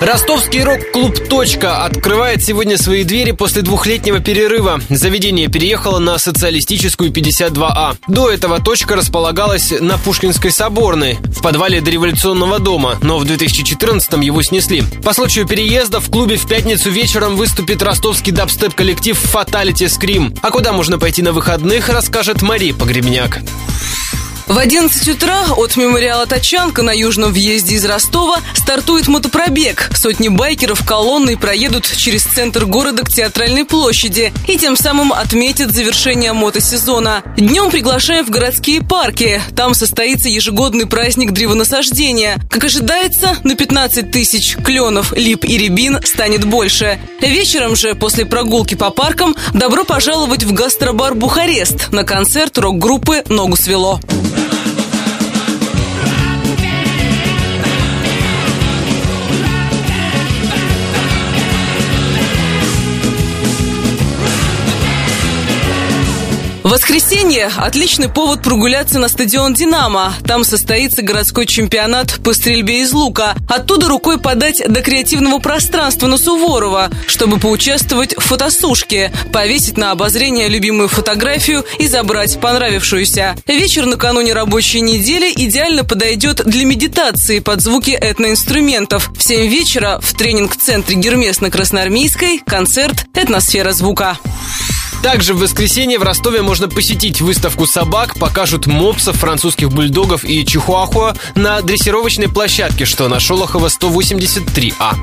Ростовский рок-клуб «Точка» открывает сегодня свои двери после двухлетнего перерыва. Заведение переехало на социалистическую 52А. До этого «Точка» располагалась на Пушкинской соборной, в подвале дореволюционного дома, но в 2014-м его снесли. По случаю переезда в клубе в пятницу вечером выступит ростовский дабстеп-коллектив «Fatality Scream». А куда можно пойти на выходных, расскажет Мария Погребняк. В 11 утра от мемориала Тачанка на южном въезде из Ростова стартует мотопробег. Сотни байкеров колонной проедут через центр города к Театральной площади и тем самым отметят завершение мотосезона. Днем приглашаем в городские парки. Там состоится ежегодный праздник древонасаждения. Как ожидается, на 15 тысяч кленов, лип и рябин станет больше. Вечером же, после прогулки по паркам, добро пожаловать в гастробар «Бухарест» на концерт рок-группы «Ногу свело». Воскресенье – отличный повод прогуляться на стадион «Динамо». Там состоится городской чемпионат по стрельбе из лука. Оттуда рукой подать до креативного пространства на Суворова, чтобы поучаствовать в фотосушке, повесить на обозрение любимую фотографию и забрать понравившуюся. Вечер накануне рабочей недели идеально подойдет для медитации под звуки этноинструментов. В 7 вечера в тренинг-центре «Гермес» на Красноармейской концерт «Этносфера звука». Также в воскресенье в Ростове можно посетить выставку собак, покажут мопсов, французских бульдогов и чихуахуа на дрессировочной площадке, что на Шолохова 183А.